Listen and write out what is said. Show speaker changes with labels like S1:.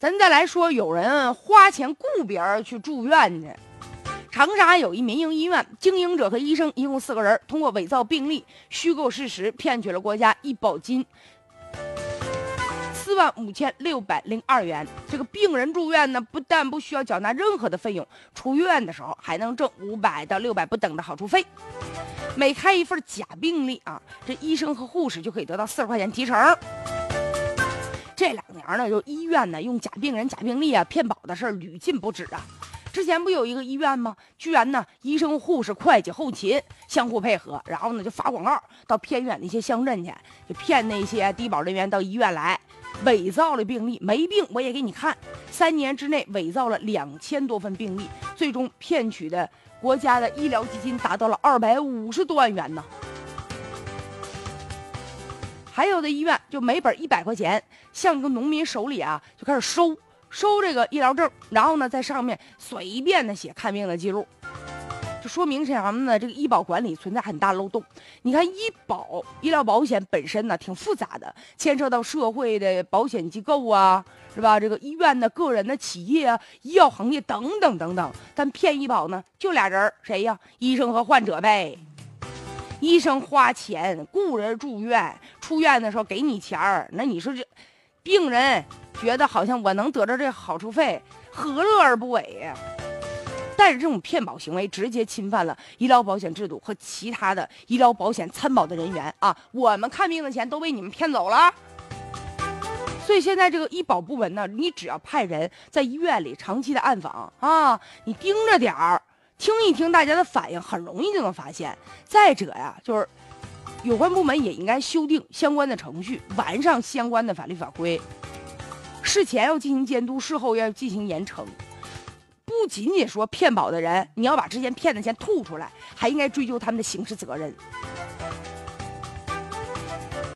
S1: 咱再来说，有人花钱雇别人去住院去。长沙有一民营医院，经营者和医生一共四个人，通过伪造病历、虚构事实，骗取了国家医保金四万五千六百零二元。这个病人住院呢，不但不需要缴纳任何的费用，出院的时候还能挣五百到六百不等的好处费。每开一份假病历啊，这医生和护士就可以得到四十块钱提成。这两年呢，就医院呢用假病人、假病历啊骗保的事屡禁不止啊。之前不有一个医院吗？居然呢，医生、护士、会计、后勤相互配合，然后呢就发广告到偏远的一些乡镇去，就骗那些低保人员到医院来，伪造了病历，没病我也给你看。三年之内伪造了两千多份病历，最终骗取的国家的医疗基金达到了二百五十多万元呢。还有的医院就每本一百块钱，向一个农民手里啊就开始收收这个医疗证，然后呢在上面随便的写看病的记录，就说明什么呢？这个医保管理存在很大漏洞。你看医保医疗保险本身呢挺复杂的，牵涉到社会的保险机构啊，是吧？这个医院的、个人的、企业啊、医药行业等等等等。但骗医保呢，就俩人谁呀？医生和患者呗。医生花钱雇人住院，出院的时候给你钱儿，那你说这病人觉得好像我能得着这好处费，何乐而不为呀？但是这种骗保行为直接侵犯了医疗保险制度和其他的医疗保险参保的人员啊！我们看病的钱都被你们骗走了，所以现在这个医保部门呢，你只要派人在医院里长期的暗访啊，你盯着点儿。听一听大家的反应，很容易就能发现。再者呀，就是有关部门也应该修订相关的程序，完善相关的法律法规。事前要进行监督，事后要进行严惩。不仅仅说骗保的人，你要把之前骗的钱吐出来，还应该追究他们的刑事责任。